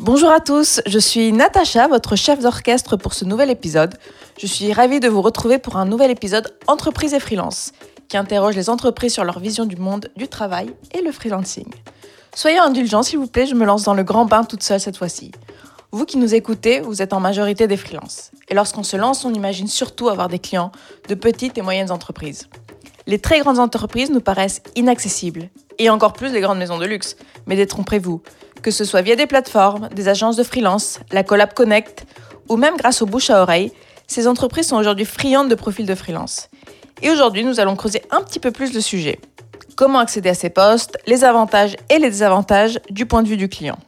Bonjour à tous, je suis Natacha, votre chef d'orchestre pour ce nouvel épisode. Je suis ravie de vous retrouver pour un nouvel épisode Entreprise et freelance, qui interroge les entreprises sur leur vision du monde du travail et le freelancing. Soyez indulgents s'il vous plaît, je me lance dans le grand bain toute seule cette fois-ci. Vous qui nous écoutez, vous êtes en majorité des freelances. Et lorsqu'on se lance, on imagine surtout avoir des clients de petites et moyennes entreprises. Les très grandes entreprises nous paraissent inaccessibles, et encore plus les grandes maisons de luxe. Mais détrompez-vous, que ce soit via des plateformes, des agences de freelance, la Collab Connect, ou même grâce aux bouche à oreille, ces entreprises sont aujourd'hui friandes de profils de freelance. Et aujourd'hui, nous allons creuser un petit peu plus le sujet. Comment accéder à ces postes, les avantages et les désavantages du point de vue du client.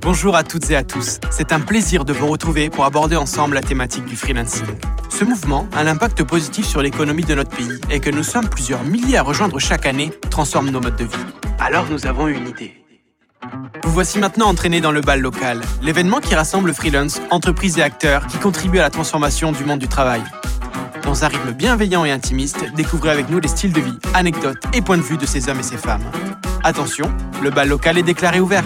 Bonjour à toutes et à tous. C'est un plaisir de vous retrouver pour aborder ensemble la thématique du freelancing. Ce mouvement a l'impact positif sur l'économie de notre pays et que nous sommes plusieurs milliers à rejoindre chaque année transforme nos modes de vie. Alors nous avons une idée. Vous voici maintenant entraînés dans le bal local, l'événement qui rassemble freelance, entreprises et acteurs qui contribuent à la transformation du monde du travail. Dans un rythme bienveillant et intimiste, découvrez avec nous les styles de vie, anecdotes et points de vue de ces hommes et ces femmes. Attention, le bal local est déclaré ouvert.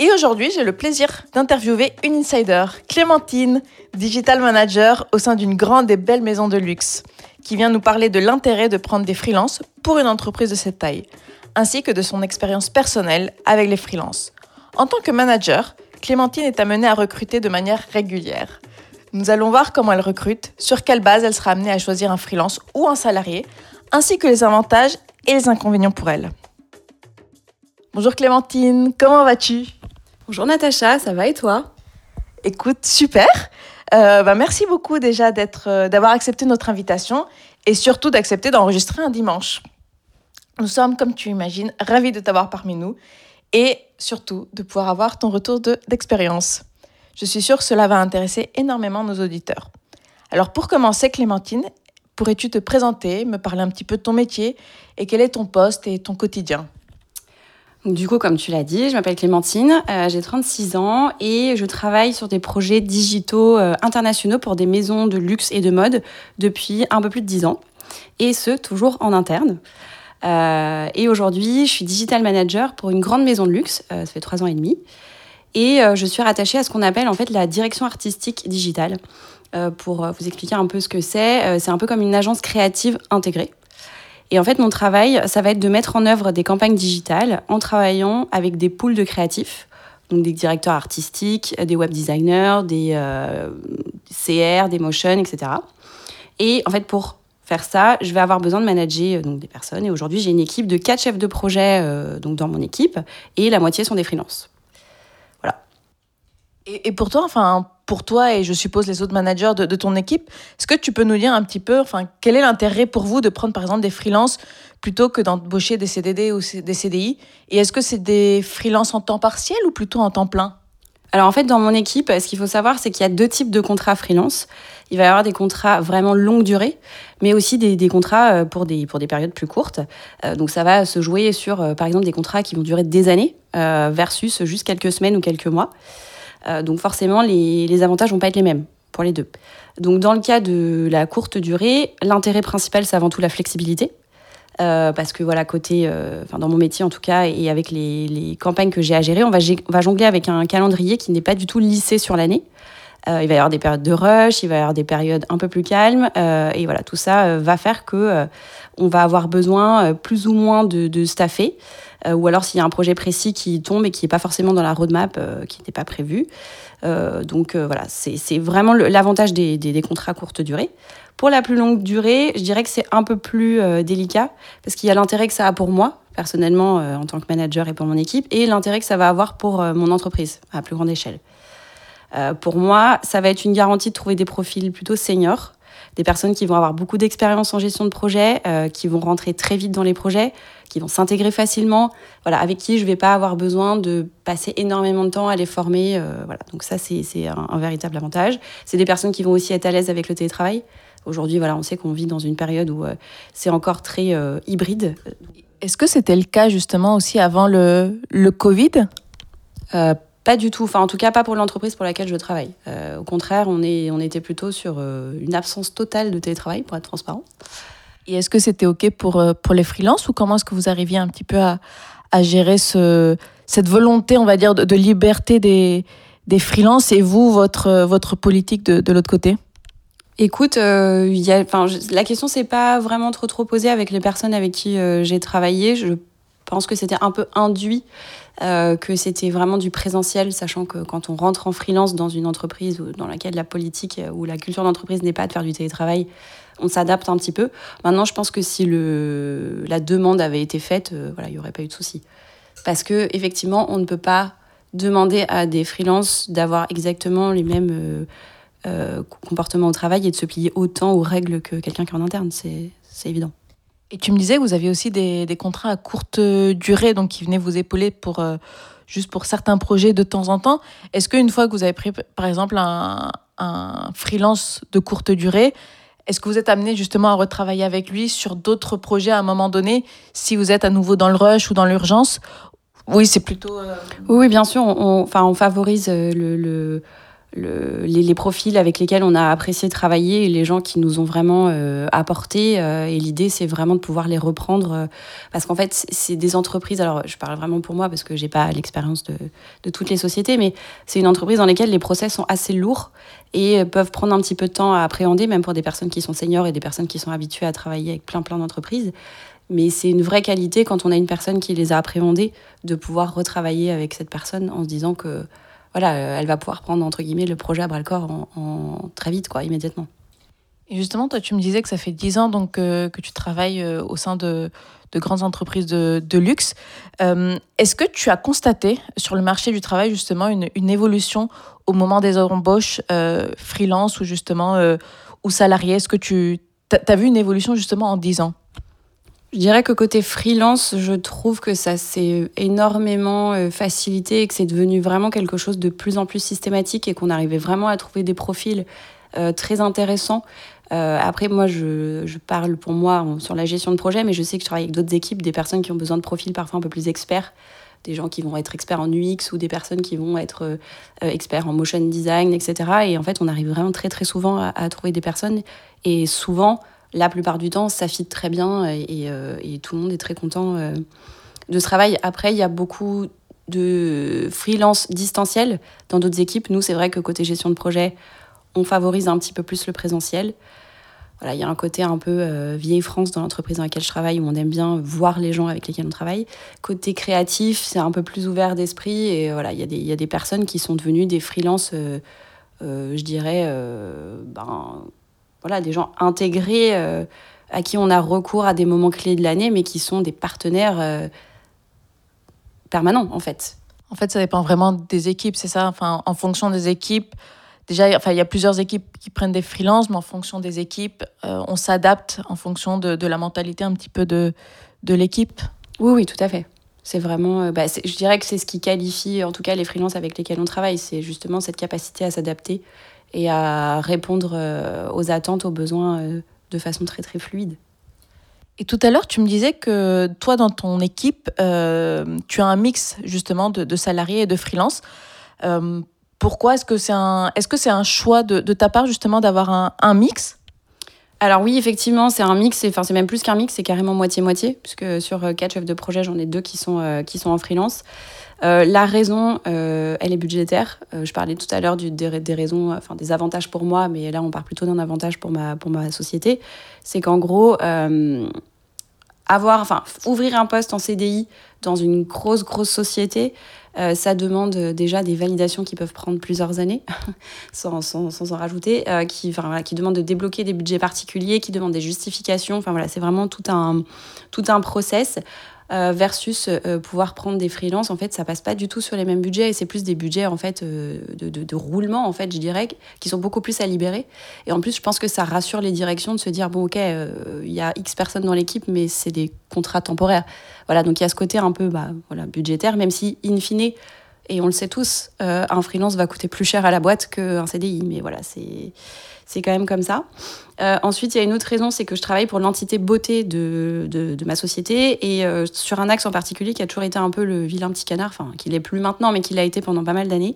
Et aujourd'hui, j'ai le plaisir d'interviewer une insider, Clémentine, digital manager au sein d'une grande et belle maison de luxe, qui vient nous parler de l'intérêt de prendre des freelances pour une entreprise de cette taille, ainsi que de son expérience personnelle avec les freelances. En tant que manager, Clémentine est amenée à recruter de manière régulière. Nous allons voir comment elle recrute, sur quelle base elle sera amenée à choisir un freelance ou un salarié, ainsi que les avantages et les inconvénients pour elle. Bonjour Clémentine, comment vas-tu? Bonjour Natacha, ça va et toi? Écoute, super. Euh, bah, merci beaucoup déjà euh, d'avoir accepté notre invitation et surtout d'accepter d'enregistrer un dimanche. Nous sommes, comme tu imagines, ravis de t'avoir parmi nous et surtout de pouvoir avoir ton retour de, d'expérience. Je suis sûre que cela va intéresser énormément nos auditeurs. Alors pour commencer, Clémentine, pourrais-tu te présenter, me parler un petit peu de ton métier et quel est ton poste et ton quotidien? Du coup, comme tu l'as dit, je m'appelle Clémentine, euh, j'ai 36 ans et je travaille sur des projets digitaux euh, internationaux pour des maisons de luxe et de mode depuis un peu plus de 10 ans. Et ce, toujours en interne. Euh, et aujourd'hui, je suis digital manager pour une grande maison de luxe, ça fait 3 ans et demi. Et je suis rattachée à ce qu'on appelle en fait la direction artistique digitale. pour vous expliquer un peu ce que c'est, c'est un peu comme une agence créative intégrée. Et en fait, mon travail, ça va être de mettre en œuvre des campagnes digitales en travaillant avec des pools de créatifs, donc des directeurs artistiques, des web designers, des euh, CR, des motion, etc. Et en fait, pour faire ça, je vais avoir besoin de manager euh, donc, des personnes. Et aujourd'hui, j'ai une équipe de quatre chefs de projet euh, donc, dans mon équipe, et la moitié sont des freelances. Voilà. Et, et pour toi, enfin, pour toi et je suppose les autres managers de, ton équipe. Est-ce que tu peux nous dire un petit peu, enfin, quel est l'intérêt pour vous de prendre par exemple des freelances plutôt que d'embaucher des CDD ou des CDI Et est-ce que c'est des freelances en temps partiel ou plutôt en temps plein? Alors en fait, dans mon équipe, ce qu'il faut savoir, c'est qu'il y a deux types de contrats freelance. Il va y avoir des contrats vraiment longue durée, mais aussi des, contrats euh, pour des, pour des périodes plus courtes. Euh, donc ça va se jouer sur, euh, par exemple, des contrats qui vont durer des années versus juste quelques semaines ou quelques mois. Euh, donc forcément, les, les avantages vont pas être les mêmes pour les deux. Donc dans le cas de la courte durée, l'intérêt principal, c'est avant tout la flexibilité. Euh, parce que voilà, côté, euh, dans mon métier en tout cas, et avec les, les campagnes que j'ai à gérer, on va, on va, jongler avec un calendrier qui n'est pas du tout lissé sur l'année. Euh, il va y avoir des périodes de rush, il va y avoir des périodes un peu plus calmes, euh, et voilà, tout ça va faire que on va avoir besoin plus ou moins de, de staffer. Euh, ou alors s'il y a un projet précis qui tombe et qui n'est pas forcément dans la roadmap, euh, qui n'était pas prévu. Euh, donc voilà, c'est vraiment l'avantage des, contrats courte durée. Pour la plus longue durée, je dirais que c'est un peu plus délicat parce qu'il y a l'intérêt que ça a pour moi, personnellement, en tant que manager et pour mon équipe, et l'intérêt que ça va avoir pour mon entreprise à plus grande échelle. Pour moi, ça va être une garantie de trouver des profils plutôt seniors, des personnes qui vont avoir beaucoup d'expérience en gestion de projet, qui vont rentrer très vite dans les projets, qui vont s'intégrer facilement, voilà, avec qui je ne vais pas avoir besoin de passer énormément de temps à les former. Euh, voilà. Donc ça, c'est un, un, véritable avantage. C'est des personnes qui vont aussi être à l'aise avec le télétravail. Aujourd'hui, voilà, on sait qu'on vit dans une période où euh, c'est encore très euh, hybride. Est-ce que c'était le cas justement aussi avant le, le Covid? Pas du tout. Enfin, en tout cas, pas pour l'entreprise pour laquelle je travaille. au contraire, on, est, on était plutôt sur une absence totale de télétravail, pour être transparent. Et est-ce que c'était OK pour, pour les freelances ou comment est-ce que vous arriviez un petit peu à, à gérer ce, cette volonté, on va dire, de, liberté des, des freelances et vous, votre, votre politique de, de l'autre côté? Écoute, euh, y a, la question s'est pas vraiment trop trop posée avec les personnes avec qui euh, j'ai travaillé. Je pense que c'était un peu induit, euh, que c'était vraiment du présentiel, sachant que quand on rentre en freelance dans une entreprise dans laquelle la politique ou la culture d'entreprise n'est pas de faire du télétravail, on s'adapte un petit peu. Maintenant, je pense que si le, la demande avait été faite, voilà, il n'y aurait pas eu de souci. Parce que effectivement, on ne peut pas demander à des freelances d'avoir exactement les mêmes euh, comportement au travail et de se plier autant aux règles que quelqu'un qui est en interne, c'est évident. Et tu me disais que vous aviez aussi des, contrats à courte durée, donc qui venaient vous épauler pour, euh, juste pour certains projets de temps en temps. Est-ce qu'une fois que vous avez pris, par exemple, un, freelance de courte durée, est-ce que vous êtes amené justement à retravailler avec lui sur d'autres projets à un moment donné, si vous êtes à nouveau dans le rush ou dans l'urgence? Oui, c'est plutôt... Euh, oui, bien sûr, on, enfin, on favorise le les, profils avec lesquels on a apprécié travailler et les gens qui nous ont vraiment euh, apporté. Euh, et l'idée, c'est vraiment de pouvoir les reprendre. Euh, parce qu'en fait, c'est des entreprises. Alors, je parle vraiment pour moi parce que j'ai pas l'expérience de, toutes les sociétés, mais c'est une entreprise dans laquelle les process sont assez lourds et peuvent prendre un petit peu de temps à appréhender, même pour des personnes qui sont seniors et des personnes qui sont habituées à travailler avec plein, plein d'entreprises. Mais c'est une vraie qualité quand on a une personne qui les a appréhendées de pouvoir retravailler avec cette personne en se disant que voilà, euh, elle va pouvoir prendre entre guillemets le projet à bras le corps en, très vite, quoi, immédiatement. Et justement, toi, tu me disais que ça fait 10 ans donc, euh, que tu travailles euh, au sein de, de grandes entreprises de, de luxe. Est-ce que tu as constaté sur le marché du travail justement une, évolution au moment des embauches freelance ou justement ou salarié Est-ce que tu as, vu une évolution justement en 10 ans? Je dirais que côté freelance, je trouve que ça s'est énormément euh, facilité et que c'est devenu vraiment quelque chose de plus en plus systématique et qu'on arrivait vraiment à trouver des profils euh, très intéressants. Euh, après, moi, je, je, parle pour moi sur la gestion de projet, mais je sais que je travaille avec d'autres équipes, des personnes qui ont besoin de profils parfois un peu plus experts, des gens qui vont être experts en UX ou des personnes qui vont être experts en motion design, etc. Et en fait, on arrive vraiment très, très souvent à, à trouver des personnes et souvent, la plupart du temps, ça fit très bien euh, et, tout le monde est très content euh, de ce travail. Après, il y a beaucoup de freelance distanciel dans d'autres équipes. Nous, c'est vrai que côté gestion de projet, on favorise un petit peu plus le présentiel. Voilà, il y a un côté un peu euh, vieille France dans l'entreprise dans laquelle je travaille où on aime bien voir les gens avec lesquels on travaille. Côté créatif, c'est un peu plus ouvert d'esprit et voilà, il y, a des, il y a des personnes qui sont devenues des freelances, je dirais, ben, voilà, des gens intégrés euh, à qui on a recours à des moments clés de l'année, mais qui sont des partenaires euh, permanents, en fait. En fait, ça dépend vraiment des équipes, c'est ça? Enfin, En fonction des équipes, déjà, enfin, il y a plusieurs équipes qui prennent des freelances, mais en fonction des équipes, euh, on s'adapte en fonction de, de, la mentalité un petit peu de, de l'équipe. Oui, oui, tout à fait. C'est vraiment, bah, je dirais que c'est ce qui qualifie, en tout cas, les freelances avec lesquels on travaille. C'est justement cette capacité à s'adapter et à répondre euh, aux attentes, aux besoins euh, de façon très très fluide. Et tout à l'heure, tu me disais que toi, dans ton équipe, euh, tu as un mix justement de, salariés et de freelance. pourquoi est-ce que c'est un, est-ce que c'est un choix de, de, ta part justement d'avoir un, un mix? Alors oui, effectivement, c'est un mix, enfin c'est même plus qu'un mix, c'est carrément moitié-moitié, puisque sur quatre chefs de projet, j'en ai deux qui sont, qui sont en freelance. Euh, la raison, euh, elle est budgétaire. Euh, je parlais tout à l'heure des, raisons, enfin des avantages pour moi, mais là on part plutôt d'un avantage pour ma, pour ma société. C'est qu'en gros, avoir, enfin, ouvrir un poste en CDI dans une grosse, grosse société, ça demande déjà des validations qui peuvent prendre plusieurs années, sans, sans, sans, en rajouter, qui, qui demandent de débloquer des budgets particuliers, qui demandent des justifications. Enfin voilà, c'est vraiment tout un, tout un process. Euh, versus euh, pouvoir prendre des freelances. En fait, ça passe pas du tout sur les mêmes budgets et c'est plus des budgets en fait euh, de, de, roulement en fait, je dirais, qui sont beaucoup plus à libérer. Et en plus, je pense que ça rassure les directions de se dire bon, ok, il y a X personnes dans l'équipe, mais c'est des contrats temporaires. Voilà, donc il y a ce côté un peu bah, voilà budgétaire, même si in fine Et on le sait tous, un freelance va coûter plus cher à la boîte qu'un CDI. Mais voilà, c'est c'est quand même comme ça. Euh, ensuite, il y a une autre raison, c'est que je travaille pour l'entité beauté de, de, ma société et euh, sur un axe en particulier qui a toujours été un peu le vilain petit canard, enfin, qui l'est plus maintenant, mais qui l'a été pendant pas mal d'années.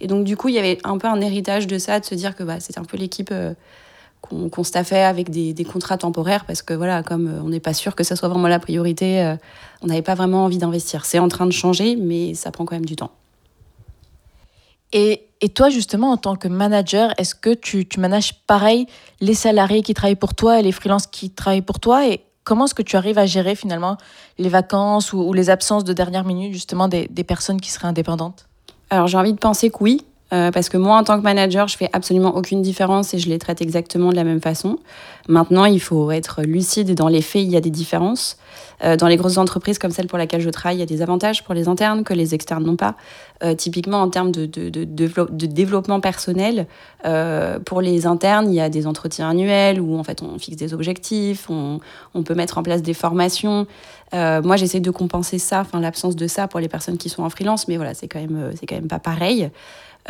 Et donc, du coup, il y avait un peu un héritage de ça, de se dire que bah, c'était un peu l'équipe euh, qu'on staffait avec des, contrats temporaires, parce que voilà, comme on n'est pas sûr que ça soit vraiment la priorité, on n'avait pas vraiment envie d'investir. C'est en train de changer, mais ça prend quand même du temps. Et, toi, justement, en tant que manager, est-ce que tu, tu, manages pareil les salariés qui travaillent pour toi et les freelances qui travaillent pour toi? Et comment est-ce que tu arrives à gérer finalement les vacances ou, les absences de dernière minute, justement, des, des personnes qui seraient indépendantes? Alors, j'ai envie de penser que oui, euh, parce que moi, en tant que manager, je fais absolument aucune différence et je les traite exactement de la même façon. Maintenant, il faut être lucide dans les faits, il y a des différences. Euh, dans les grosses entreprises comme celle pour laquelle je travaille, il y a des avantages pour les internes que les externes n'ont pas. Euh, typiquement, en termes de, développement personnel, pour les internes, il y a des entretiens annuels où en fait on fixe des objectifs, on, on peut mettre en place des formations. moi, j'essaie de compenser ça, l'absence de ça pour les personnes qui sont en freelance, mais voilà, c'est quand c'est quand même pas pareil.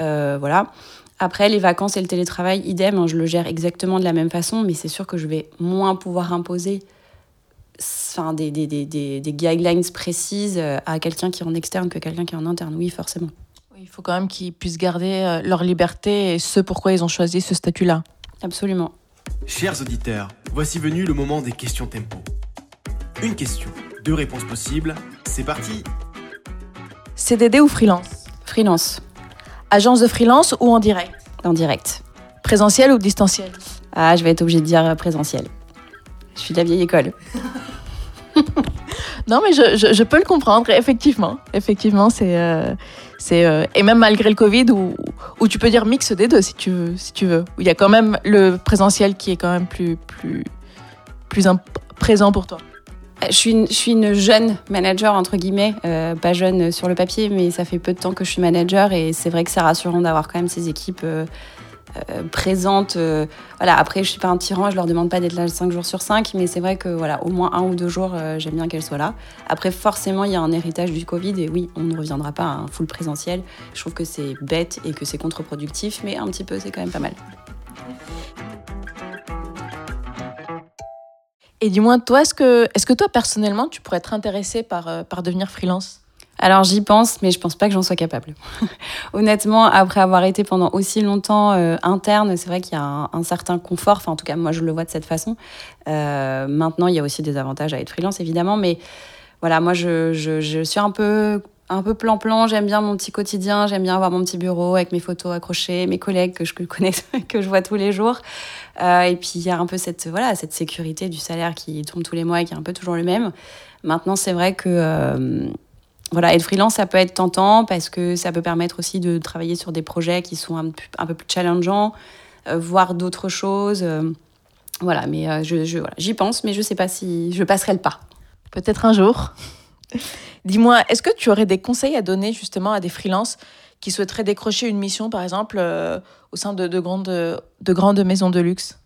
Euh, voilà. Après, les vacances et le télétravail, idem, hein, je le gère exactement de la même façon, mais c'est sûr que je vais moins pouvoir imposer enfin, des, des, des, des guidelines précises euh, à quelqu'un qui est en externe que quelqu'un qui est en interne. Oui, forcément. Il faut quand même qu'ils puissent garder euh, leur liberté et ce pourquoi ils ont choisi ce statut-là. Absolument. Chers auditeurs, voici venu le moment des questions tempo. Une question, deux réponses possibles. C'est parti CDD ou freelance? Freelance. Agence de freelance ou en direct? En direct. Présentiel ou distanciel? Ah, je vais être obligée de dire présentiel. Je suis de la vieille école. non, mais je, je, peux le comprendre, effectivement. Effectivement, c'est. Euh, c'est euh, et même malgré le Covid, où, où, tu peux dire mix des deux si tu veux. Si tu veux. Où il y a quand même le présentiel qui est quand même plus, plus, plus présent pour toi. Je suis, une, jeune manager, entre guillemets, euh, pas jeune sur le papier, mais ça fait peu de temps que je suis manager et c'est vrai que c'est rassurant d'avoir quand même ces équipes euh, euh, présentes. voilà, après, je suis pas un tyran, je leur demande pas d'être là 5 jours sur 5, mais c'est vrai que voilà, au moins un ou deux jours, j'aime bien qu'elles soient là. Après, forcément, il y a un héritage du Covid et oui, on ne reviendra pas à un full présentiel. Je trouve que c'est bête et que c'est contre-productif, mais un petit peu, c'est quand même pas mal. Et dis-moi, toi, est-ce que, est que toi, personnellement, tu pourrais être intéressé par, euh, par devenir freelance? Alors j'y pense, mais je pense pas que j'en sois capable. Honnêtement, après avoir été pendant aussi longtemps euh, interne, c'est vrai qu'il y a un, certain confort. Enfin, en tout cas, moi, je le vois de cette façon. Euh, maintenant, il y a aussi des avantages à être freelance, évidemment, mais voilà, moi, je, je, je suis un peu un peu plan-plan. J'aime bien mon petit quotidien. J'aime bien avoir mon petit bureau avec mes photos accrochées, mes collègues que je connais, que je vois tous les jours. Euh, et puis il y a un peu cette voilà cette sécurité du salaire qui tombe tous les mois et qui est un peu toujours le même. Maintenant, c'est vrai que euh, voilà, être freelance, ça peut être tentant parce que ça peut permettre aussi de travailler sur des projets qui sont un, un peu plus challengeants, euh, voir d'autres choses. voilà, mais je, je voilà, j'y pense, mais je sais pas si je passerai le pas. Peut-être un jour. Dis-moi, est-ce que tu aurais des conseils à donner justement à des freelances qui souhaiteraient décrocher une mission, par exemple, euh, au sein de, de, grandes, de grandes maisons de luxe?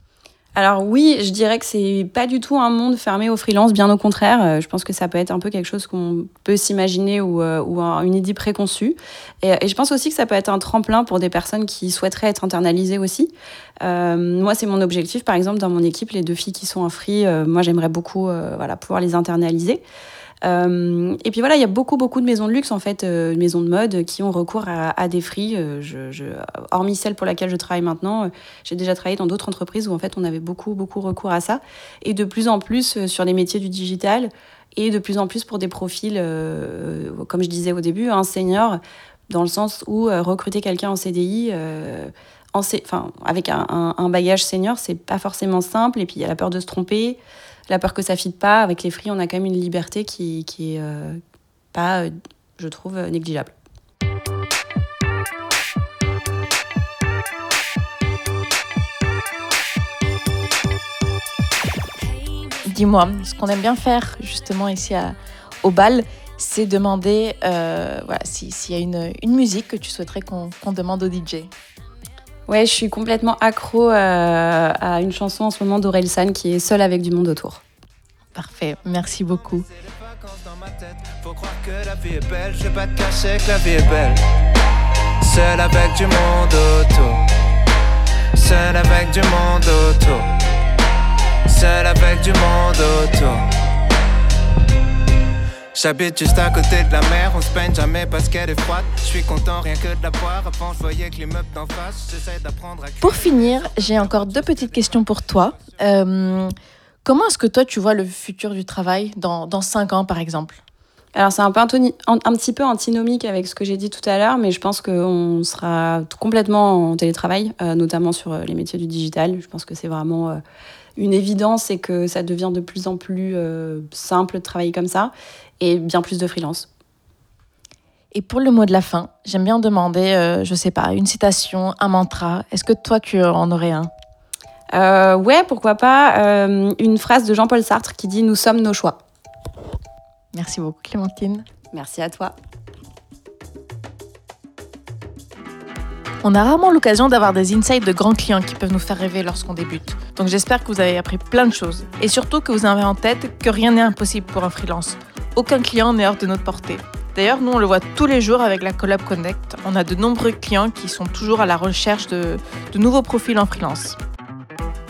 Alors oui, je dirais que c'est pas du tout un monde fermé aux freelances, bien au contraire. Euh, je pense que ça peut être un peu quelque chose qu'on peut s'imaginer ou, euh, une idée préconçue. Et, je pense aussi que ça peut être un tremplin pour des personnes qui souhaiteraient être internalisées aussi. Euh, moi, c'est mon objectif, par exemple, dans mon équipe, les deux filles qui sont en free, moi j'aimerais beaucoup voilà, pouvoir les internaliser. Euh, et puis voilà, il y a beaucoup, beaucoup de maisons de luxe, en fait, euh, maisons de mode, qui ont recours à, des fris. Euh, je, hormis celle pour laquelle je travaille maintenant, j'ai déjà travaillé dans d'autres entreprises où, en fait, on avait beaucoup, beaucoup recours à ça. Et de plus en plus sur les métiers du digital et de plus en plus pour des profils, comme je disais au début, un senior, dans le sens où recruter quelqu'un en CDI, en, enfin, avec un, un bagage senior, c'est pas forcément simple. Et puis, il y a la peur de se tromper la peur que ça ne pas. Avec les free, on a quand même une liberté qui, qui est euh, pas, euh, je trouve, euh, négligeable. Dis-moi, ce qu'on aime bien faire justement ici au bal, c'est demander voilà, s'il y a une, musique que tu souhaiterais qu'on demande au DJ. Ouais, je suis complètement accro euh, à une chanson en ce moment d'Aurel San qui est Seule avec du monde autour. Parfait, merci beaucoup. vacances dans ma tête. Faut croire que la vie est belle, je vais pas te cacher que la vie est belle. Seul avec du monde autour. Seul avec du monde autour. Seul avec du monde autour. J'habite juste à côté de la mer, on se peigne jamais parce qu'elle est froide. Je suis content rien que de la boire, avant je voyais que l'immeuble d'en face, j'essaie d'apprendre à... Pour finir, j'ai encore deux petites questions pour toi. Euh, comment est-ce que toi tu vois le futur du travail dans, dans 5 ans par exemple? Alors c'est un, peu antoni- un, un petit peu antinomique avec ce que j'ai dit tout à l'heure, mais je pense qu'on sera complètement en télétravail, euh, notamment sur euh, les métiers du digital. Je pense que c'est vraiment euh, une évidence et que ça devient de plus en plus euh, simple de travailler comme ça et bien plus de freelance. Et pour le mot de la fin, j'aime bien demander, euh, je sais pas, une citation, un mantra. Est-ce que toi tu en aurais un? Euh, ouais, pourquoi pas euh, une phrase de Jean-Paul Sartre qui dit Nous sommes nos choix. Merci beaucoup Clémentine. Merci à toi. On a rarement l'occasion d'avoir des insights de grands clients qui peuvent nous faire rêver lorsqu'on débute. Donc j'espère que vous avez appris plein de choses et surtout que vous avez en tête que rien n'est impossible pour un freelance. Aucun client n'est hors de notre portée. D'ailleurs, nous on le voit tous les jours avec la Collab Connect. On a de nombreux clients qui sont toujours à la recherche de, de nouveaux profils en freelance.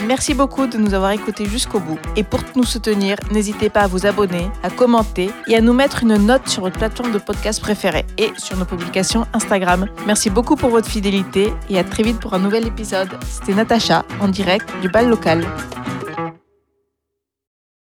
Merci beaucoup de nous avoir écoutés jusqu'au bout. Et pour nous soutenir, n'hésitez pas à vous abonner, à commenter et à nous mettre une note sur votre plateforme de podcast préférée et sur nos publications Instagram. Merci beaucoup pour votre fidélité et à très vite pour un nouvel épisode. C'était Natacha en direct du bal local.